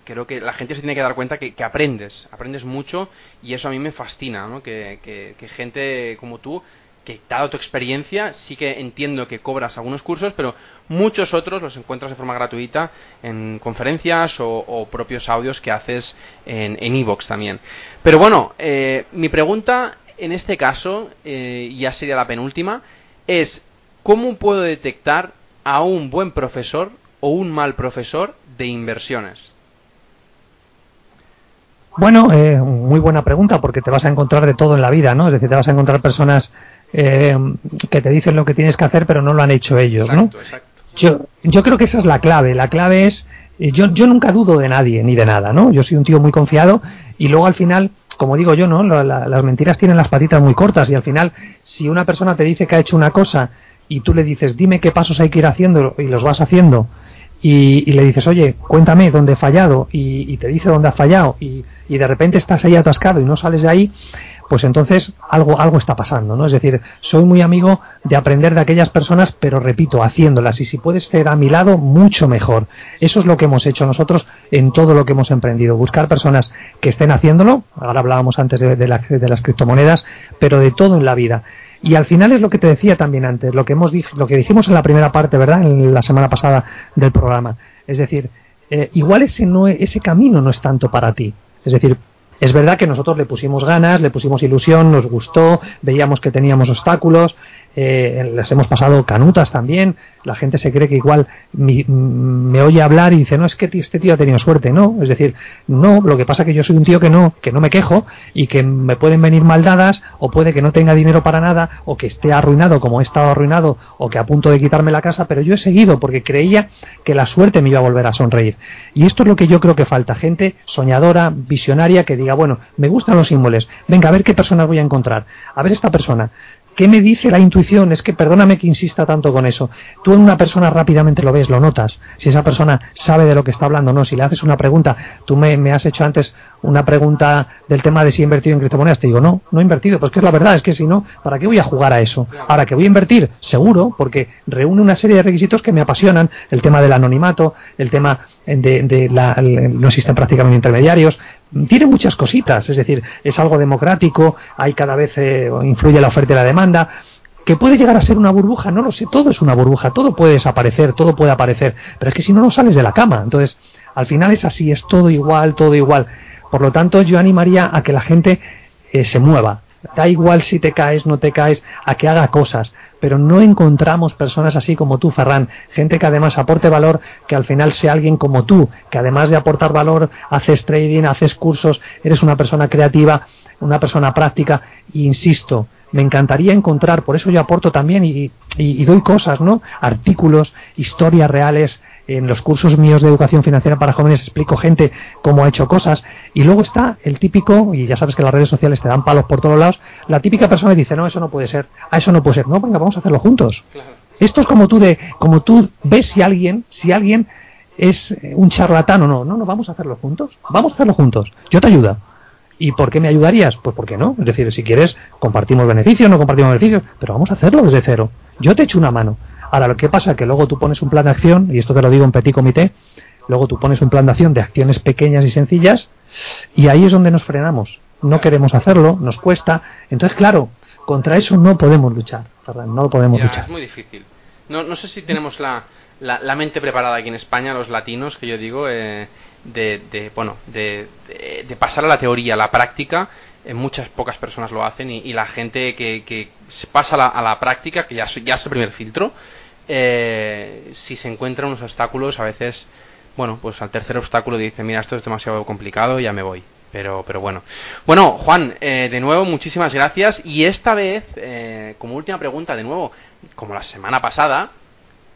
creo que la gente se tiene que dar cuenta que, que aprendes, aprendes mucho y eso a mí me fascina, ¿no? Que, que gente como tú que dado tu experiencia, sí que entiendo que cobras algunos cursos, pero muchos otros los encuentras de forma gratuita en conferencias o, o propios audios que haces en Evox en también. Pero bueno, eh, mi pregunta en este caso, eh, ya sería la penúltima, es ¿cómo puedo detectar a un buen profesor o un mal profesor de inversiones? Bueno, eh, muy buena pregunta porque te vas a encontrar de todo en la vida, ¿no? Es decir, te vas a encontrar personas eh, que te dicen lo que tienes que hacer pero no lo han hecho ellos, ¿no? Yo, yo creo que esa es la clave. La clave es, eh, yo, yo nunca dudo de nadie ni de nada, ¿no? Yo soy un tío muy confiado y luego al final, como digo yo, ¿no? las mentiras tienen las patitas muy cortas y al final, si una persona te dice que ha hecho una cosa y tú le dices, dime qué pasos hay que ir haciendo y los vas haciendo y, le dices, oye, cuéntame dónde he fallado y, te dice dónde has fallado y, y, de repente estás ahí atascado y no sales de ahí, pues entonces algo, algo está pasando, ¿no? Es decir, soy muy amigo de aprender de aquellas personas, pero repito, haciéndolas. Y si puedes ser a mi lado, mucho mejor. Eso es lo que hemos hecho nosotros en todo lo que hemos emprendido. Buscar personas que estén haciéndolo. Ahora hablábamos antes de, de, las criptomonedas, pero de todo en la vida. Y al final es lo que te decía también antes, lo que hemos lo que dijimos en la primera parte, ¿verdad? En la semana pasada del programa. Es decir, eh, igual ese no ese camino no es tanto para ti. Es decir, es verdad que nosotros le pusimos ganas, le pusimos ilusión, nos gustó, veíamos que teníamos obstáculos, eh, les hemos pasado canutas también, la gente se cree que igual me, oye hablar y dice, no, es que este tío ha tenido suerte, no, es decir, no, lo que pasa es que yo soy un tío que no, que no me quejo y que me pueden venir maldadas o puede que no tenga dinero para nada o que esté arruinado como he estado arruinado o que a punto de quitarme la casa, pero yo he seguido porque creía que la suerte me iba a volver a sonreír. Y esto es lo que yo creo que falta, gente soñadora, visionaria, que diga, bueno, me gustan los símbolos, venga, a ver qué personas voy a encontrar, a ver esta persona, ¿Qué me dice la intuición? Es que perdóname que insista tanto con eso. Tú en una persona rápidamente lo ves, lo notas. Si esa persona sabe de lo que está hablando o no. Si le haces una pregunta, tú me, me, has hecho antes una pregunta del tema de si he invertido en criptomonedas. Te digo, no, no he invertido. Pues que es la verdad, es que si no, ¿para qué voy a jugar a eso? Ahora que voy a invertir, seguro, porque reúne una serie de requisitos que me apasionan. El tema del anonimato, el tema de, de la, no existen prácticamente intermediarios, tiene muchas cositas, es decir, es algo democrático, hay cada vez eh, influye la oferta y la demanda, que puede llegar a ser una burbuja, no lo sé, todo es una burbuja, todo puede desaparecer, todo puede aparecer, pero es que si no, no sales de la cama, entonces, al final es así, es todo igual, todo igual. Por lo tanto, yo animaría a que la gente eh, se mueva, Da igual si te caes, no te caes, a que haga cosas. Pero no encontramos personas así como tú, Ferran. Gente que además aporte valor, que al final sea alguien como tú, que además de aportar valor, haces trading, haces cursos, eres una persona creativa, una persona práctica. E insisto, me encantaría encontrar, por eso yo aporto también y, y, doy cosas, ¿no? Artículos, historias reales. En los cursos míos de educación financiera para jóvenes explico gente cómo ha hecho cosas. Y luego está el típico, y ya sabes que las redes sociales te dan palos por todos lados, la típica persona que dice, no, eso no puede ser, a eso no puede ser. No, venga, vamos a hacerlo juntos. Esto es como tú de, como tú ves si alguien, si alguien es un charlatán o no. No, no, vamos a hacerlo juntos. Vamos a hacerlo juntos. Yo te ayudo. ¿Y por qué me ayudarías? Pues porque no. Es decir, si quieres, compartimos beneficios, no compartimos beneficios, pero vamos a hacerlo desde cero. Yo te echo una mano. Ahora, lo que pasa es que luego tú pones un plan de acción, y esto te lo digo en petit comité, luego tú pones un plan de acción de acciones pequeñas y sencillas, y ahí es donde nos frenamos. No queremos hacerlo, nos cuesta. Entonces, claro, contra eso no podemos luchar, no podemos luchar. Es muy difícil. No, no sé si tenemos la, la, mente preparada aquí en España, los latinos, que yo digo, eh, de, bueno, de, de, pasar a la teoría a la práctica. Eh, muchas pocas personas lo hacen y, la gente que, que pasa a la, a la, práctica, que ya, ya es el primer filtro, eh, si se encuentran unos obstáculos, a veces, bueno, pues al tercer obstáculo dice, mira, esto es demasiado complicado, ya me voy. Pero, pero bueno. Bueno, Juan, eh, de nuevo, muchísimas gracias. Y esta vez, como última pregunta, de nuevo, como la semana pasada,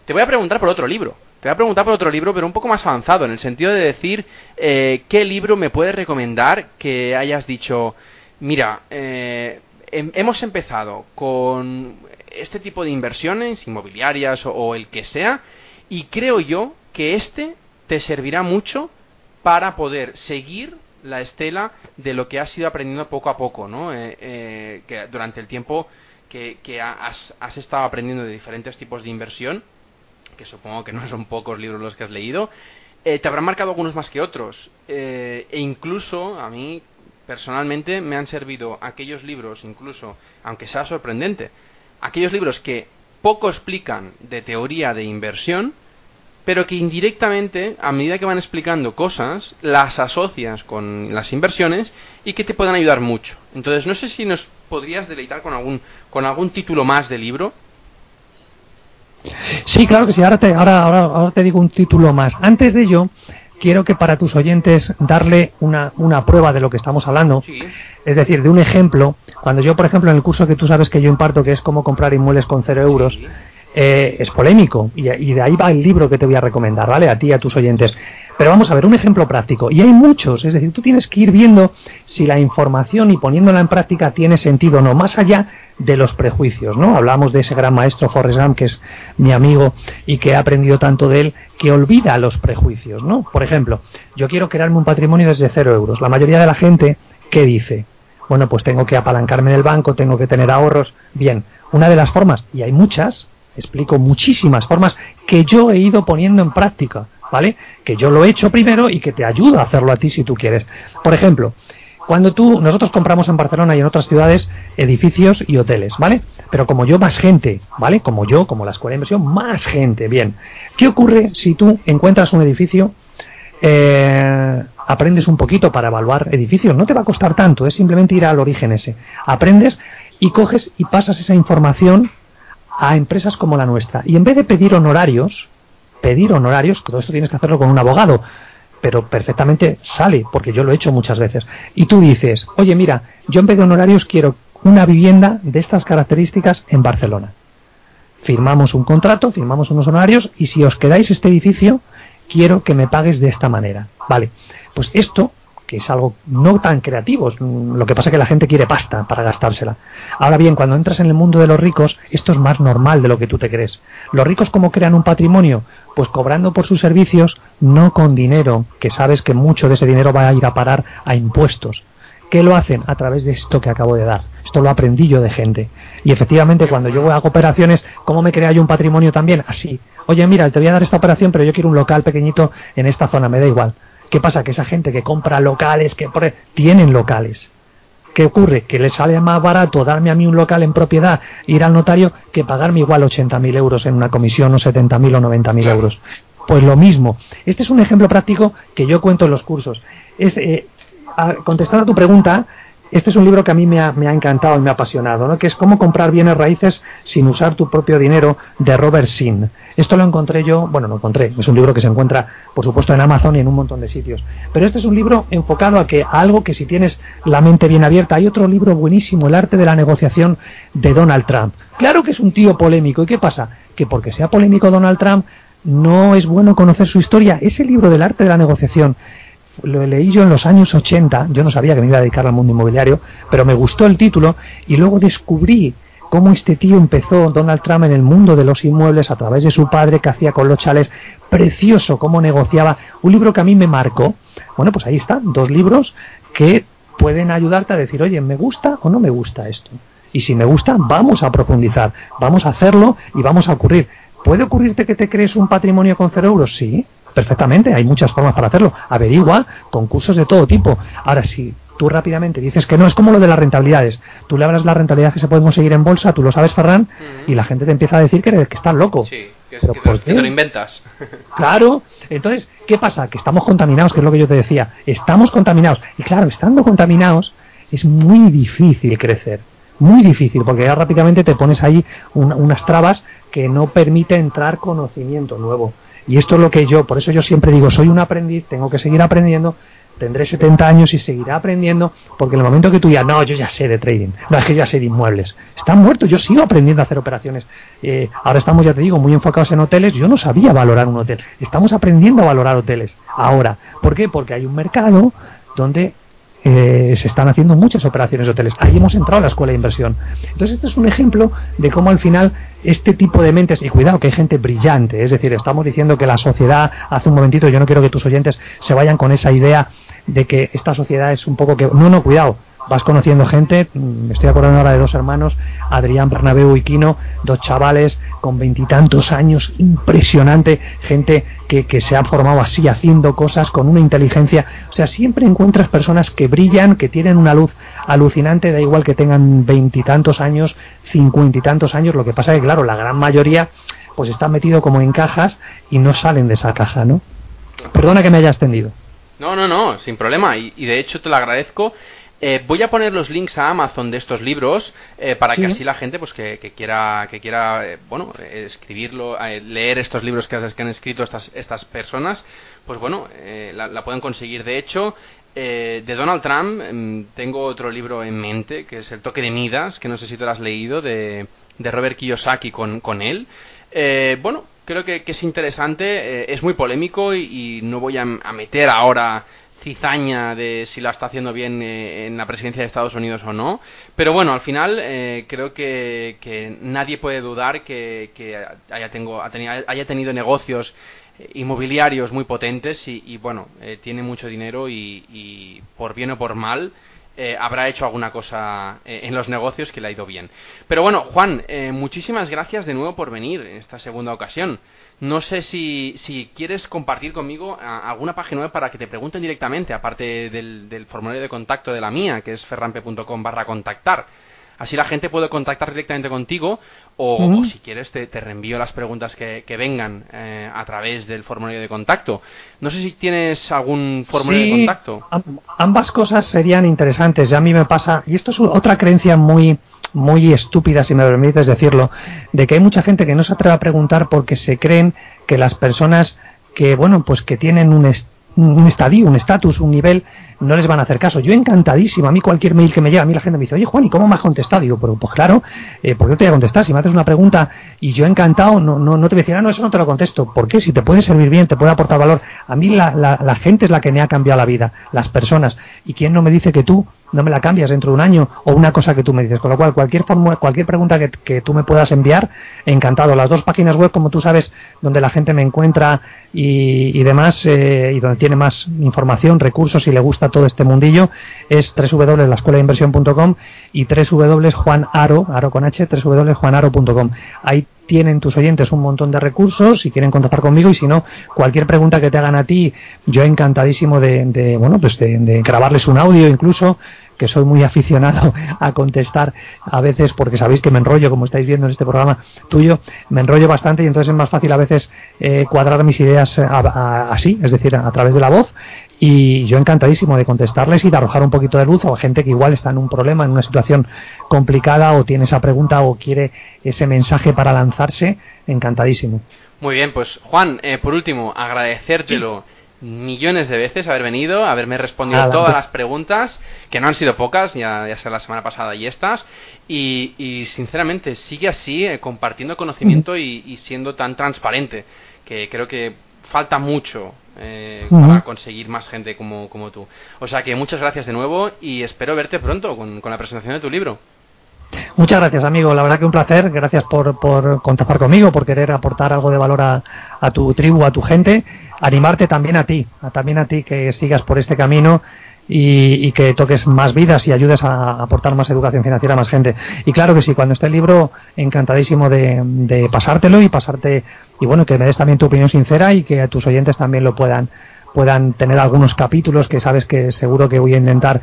te voy a preguntar por otro libro. Te voy a preguntar por otro libro, pero un poco más avanzado, en el sentido de decir eh, qué libro me puedes recomendar que hayas dicho, mira, eh, em, hemos empezado con este tipo de inversiones inmobiliarias o, el que sea, y creo yo que este te servirá mucho para poder seguir la estela de lo que has ido aprendiendo poco a poco, ¿no? Eh, que durante el tiempo que, has, has estado aprendiendo de diferentes tipos de inversión que supongo que no son pocos libros los que has leído, eh, te habrán marcado algunos más que otros. Eh, e incluso a mí, personalmente, me han servido aquellos libros, incluso, aunque sea sorprendente, aquellos libros que poco explican de teoría de inversión, pero que indirectamente, a medida que van explicando cosas, las asocias con las inversiones y que te pueden ayudar mucho. Entonces, no sé si nos podrías deleitar con algún, con algún título más de libro Sí, claro que sí. Ahora te, ahora, ahora, ahora te digo un título más. Antes de ello, quiero que para tus oyentes darle una, una prueba de lo que estamos hablando. Sí. Es decir, de un ejemplo. Cuando yo, por ejemplo, en el curso que tú sabes que yo imparto, que es cómo comprar inmuebles con cero euros, Sí. eh, es polémico. Y, y de ahí va el libro que te voy a recomendar, ¿vale? A ti y a tus oyentes. Pero vamos a ver, un ejemplo práctico. Y hay muchos. Es decir, tú tienes que ir viendo si la información y poniéndola en práctica tiene sentido o no, más allá de los prejuicios, ¿no? Hablamos de ese gran maestro Forrest Gump, que es mi amigo y que he aprendido tanto de él, que olvida los prejuicios, ¿no? Por ejemplo, yo quiero crearme un patrimonio desde cero euros. La mayoría de la gente, ¿qué dice? Bueno, pues tengo que apalancarme en el banco, tengo que tener ahorros. Bien, una de las formas, y hay muchas, explico muchísimas formas que yo he ido poniendo en práctica, ¿vale? Que yo lo he hecho primero y que te ayuda a hacerlo a ti si tú quieres. Por ejemplo, cuando tú, nosotros compramos en Barcelona y en otras ciudades edificios y hoteles, ¿vale? Pero como yo, más gente, ¿vale? Como yo, como la escuela de inversión, más gente, bien. ¿Qué ocurre si tú encuentras un edificio, eh, aprendes un poquito para evaluar edificios? No te va a costar tanto, es simplemente ir al origen ese. Aprendes y coges y pasas esa información a empresas como la nuestra. Y en vez de pedir honorarios, pedir honorarios, todo esto tienes que hacerlo con un abogado, pero perfectamente sale, porque yo lo he hecho muchas veces. Y tú dices, oye, mira, yo en vez de honorarios quiero una vivienda de estas características en Barcelona. Firmamos un contrato, firmamos unos honorarios y si os quedáis este edificio, quiero que me pagues de esta manera. Vale, pues esto, que es algo no tan creativo, lo que pasa es que la gente quiere pasta para gastársela. Ahora bien, cuando entras en el mundo de los ricos, esto es más normal de lo que tú te crees. Los ricos, ¿cómo crean un patrimonio? Pues cobrando por sus servicios, no con dinero, que sabes que mucho de ese dinero va a ir a parar a impuestos. ¿Qué lo hacen? A través de esto que acabo de dar. Esto lo aprendí yo de gente. Y efectivamente, cuando yo hago operaciones, ¿cómo me crea yo un patrimonio también? Así. Oye, mira, te voy a dar esta operación, pero yo quiero un local pequeñito en esta zona, me da igual. ¿Qué pasa? Que esa gente que compra locales, que tienen locales. ¿Qué ocurre? Que les sale más barato darme a mí un local en propiedad, ir al notario, que pagarme igual 80.000 euros en una comisión o 70.000 o 90.000 Claro. euros. Pues lo mismo. Este es un ejemplo práctico que yo cuento en los cursos. Es, eh, a tu pregunta, este es un libro que a mí me ha, encantado y me ha apasionado, ¿no? que es Cómo comprar bienes raíces sin usar tu propio dinero, de Robert Sin. Esto lo encontré yo, bueno, lo encontré, es un libro que se encuentra, por supuesto, en Amazon y en un montón de sitios. Pero este es un libro enfocado a que a algo que si tienes la mente bien abierta, hay otro libro buenísimo, El arte de la negociación de Donald Trump. Claro que es un tío polémico, ¿y qué pasa? Que porque sea polémico Donald Trump, no es bueno conocer su historia. Ese libro del arte de la negociación lo leí yo en los años 80, yo no sabía que me iba a dedicar al mundo inmobiliario, pero me gustó el título y luego descubrí cómo este tío empezó, Donald Trump, en el mundo de los inmuebles a través de su padre, que hacía con los chales, precioso cómo negociaba, un libro que a mí me marcó. Bueno, pues ahí están, dos libros que pueden ayudarte a decir, oye, ¿me gusta o no me gusta esto? Y si me gusta, vamos a profundizar, vamos a hacerlo y vamos a ocurrir. ¿Puede ocurrirte que te crees un patrimonio con cero euros? Sí, perfectamente, hay muchas formas para hacerlo. Averigua concursos de todo tipo. Ahora, si tú rápidamente dices que no, es como lo de las rentabilidades. Tú le hablas la rentabilidad que se puede conseguir en bolsa, tú lo sabes, Ferran, y la gente te empieza a decir que, eres- que estás loco. Sí, que, es- ¿Pero que por te, que qué? te lo inventas. Claro, entonces, ¿qué pasa? Que estamos contaminados, que es lo que yo te decía. Estamos contaminados. Y claro, estando contaminados, es muy difícil crecer. Muy difícil, porque ya rápidamente te pones ahí un- unas trabas que no permite entrar conocimiento nuevo. Y esto es lo que yo, por eso yo siempre digo, soy un aprendiz, tengo que seguir aprendiendo, tendré 70 años y seguiré aprendiendo, porque en el momento que tú ya, no, yo ya sé de trading, no, es que ya sé de inmuebles, están muertos, yo sigo aprendiendo a hacer operaciones. Eh, ahora estamos, ya te digo, muy enfocados en hoteles, yo no sabía valorar un hotel, estamos aprendiendo a valorar hoteles ahora. ¿Por qué? Porque hay un mercado donde eh, se están haciendo muchas operaciones de hoteles. Ahí hemos entrado a la escuela de inversión. Entonces, este es un ejemplo de cómo al final este tipo de mentes, y cuidado que hay gente brillante, es decir, estamos diciendo que la sociedad, hace un momentito, yo no quiero que tus oyentes se vayan con esa idea de que esta sociedad es un poco que... No, no, cuidado. Vas conociendo gente, me estoy acordando ahora de dos hermanos, Adrián Bernabeu y Quino, dos chavales con veintitantos años, impresionante, gente que, que se ha formado así, haciendo cosas con una inteligencia. O sea, siempre encuentras personas que brillan, que tienen una luz alucinante, da igual que tengan veintitantos años, cincuenta y tantos años, lo que pasa es que, claro, la gran mayoría pues están metido como en cajas y no salen de esa caja, ¿no? Perdona que me haya extendido. No, no, no, sin problema. Y, y de hecho te lo agradezco. Eh, voy a poner los links a Amazon de estos libros eh, para que así la gente pues que, quiera que quiera eh, bueno escribirlo leer estos libros que, han escrito estas estas personas pues bueno la, la, pueden conseguir. De hecho de Donald Trump mm, tengo otro libro en mente que es el toque de Midas que no sé si tú lo has leído de, de Robert Kiyosaki con, con él. Bueno creo que, es interesante es muy polémico y, no voy a meter ahora cizaña de si la está haciendo bien eh, en la presidencia de Estados Unidos o no. Pero bueno, al final eh, creo que, nadie puede dudar que, haya, tengo, haya tenido negocios eh, inmobiliarios muy potentes y, bueno, tiene mucho dinero y, por bien o por mal habrá hecho alguna cosa en los negocios que le ha ido bien. Pero bueno, Juan, muchísimas gracias de nuevo por venir en esta segunda ocasión. No sé si, si quieres compartir conmigo alguna página web para que te pregunten directamente, aparte del, del formulario de contacto de la mía, que es ferrampe.com barra contactar. Así la gente puede contactar directamente contigo o, si quieres te, reenvío las preguntas que, vengan eh, a través del formulario de contacto. No sé si tienes algún formulario de contacto. Ambas cosas serían interesantes. Ya a mí me pasa, y esto es otra creencia muy, muy estúpida, si me permites decirlo, de que hay mucha gente que no se atreve a preguntar porque se creen que las personas que, bueno, pues que tienen un, un estadio, un estatus, un nivel, no les van a hacer caso. Yo encantadísimo, a mí cualquier mail que me llega, a mí la gente me dice, oye Juan, ¿y cómo me has contestado? Digo, pero pues claro, eh, ¿por qué te voy a contestar? Si me haces una pregunta y yo encantado, no, no, no te voy a decir, ah, no, eso no te lo contesto. ¿Por qué? Si te puede servir bien, te puede aportar valor. A mí la, la, gente es la que me ha cambiado la vida, las personas. ¿Y quién no me dice que tú no me la cambias dentro de un año o una cosa que tú me dices? Con lo cual, cualquier, cualquier pregunta que, que tú me puedas enviar, encantado. Las dos páginas web, como tú sabes, donde la gente me encuentra y, y demás, eh, y donde tiene más información, recursos y le gusta todo este mundillo, es www.lascuelainversión.com y www.juanaro, aro con h, www.juanaro.com. Ahí tienen tus oyentes un montón de recursos si quieren contactar conmigo y si no, cualquier pregunta que te hagan a ti, yo encantadísimo de, bueno, pues de, grabarles un audio incluso, que soy muy aficionado a contestar a veces porque sabéis que me enrollo, como estáis viendo en este programa tuyo, me enrollo bastante y entonces es más fácil a veces eh, cuadrar mis ideas así, es decir, a través de la voz y yo encantadísimo de contestarles y de arrojar un poquito de luz a gente que igual está en un problema, en una situación complicada o tiene esa pregunta o quiere ese mensaje para lanzarse, encantadísimo. Muy bien, pues Juan, eh, por último, agradecértelo. Millones de veces haber venido, haberme respondido todas las preguntas, que no han sido pocas, ya, ya sea la semana pasada y estas, y, sinceramente sigue así, eh, compartiendo conocimiento y, y, siendo tan transparente, que creo que falta mucho eh, para conseguir más gente como, como tú. O sea que muchas gracias de nuevo y espero verte pronto con, la presentación de tu libro. Muchas gracias, amigo. La verdad que un placer. Gracias por, por contactar conmigo, por querer aportar algo de valor a, a, tu tribu, a tu gente. Animarte también a ti, a, también a ti que sigas por este camino y, que toques más vidas y ayudes a, aportar más educación financiera a más gente. Y claro que sí, cuando esté el libro, encantadísimo de, de pasártelo y pasarte, y bueno, que me des también tu opinión sincera y que a tus oyentes también lo puedan puedan tener algunos capítulos que sabes que seguro que voy a intentar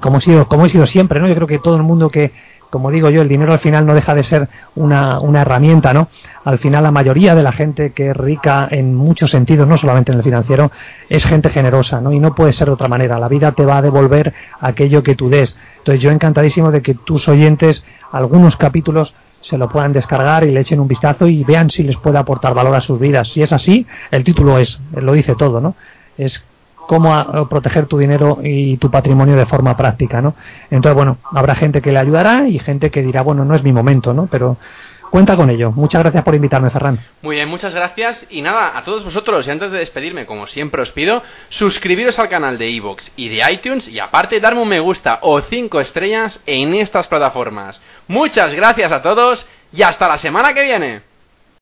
como he sido como he sido siempre no yo creo que todo el mundo que como digo yo, el dinero al final no deja de ser una, una, herramienta, ¿no? Al final la mayoría de la gente que es rica en muchos sentidos, no solamente en el financiero, es gente generosa, ¿no? Y no puede ser de otra manera. La vida te va a devolver aquello que tú des. Entonces yo encantadísimo de que tus oyentes, algunos capítulos, se lo puedan descargar y le echen un vistazo y vean si les puede aportar valor a sus vidas. Si es así, el título es, lo dice todo, ¿no? Es cómo proteger tu dinero y tu patrimonio de forma práctica, ¿no? Entonces, bueno, habrá gente que le ayudará y gente que dirá, bueno, no es mi momento, ¿no? Pero cuenta con ello. Muchas gracias por invitarme, Ferran. Muy bien, muchas gracias. Y nada, a todos vosotros, y antes de despedirme, como siempre os pido, suscribiros al canal de iVoox y de iTunes y aparte darme un me gusta o cinco estrellas en estas plataformas. Muchas gracias a todos y hasta la semana que viene.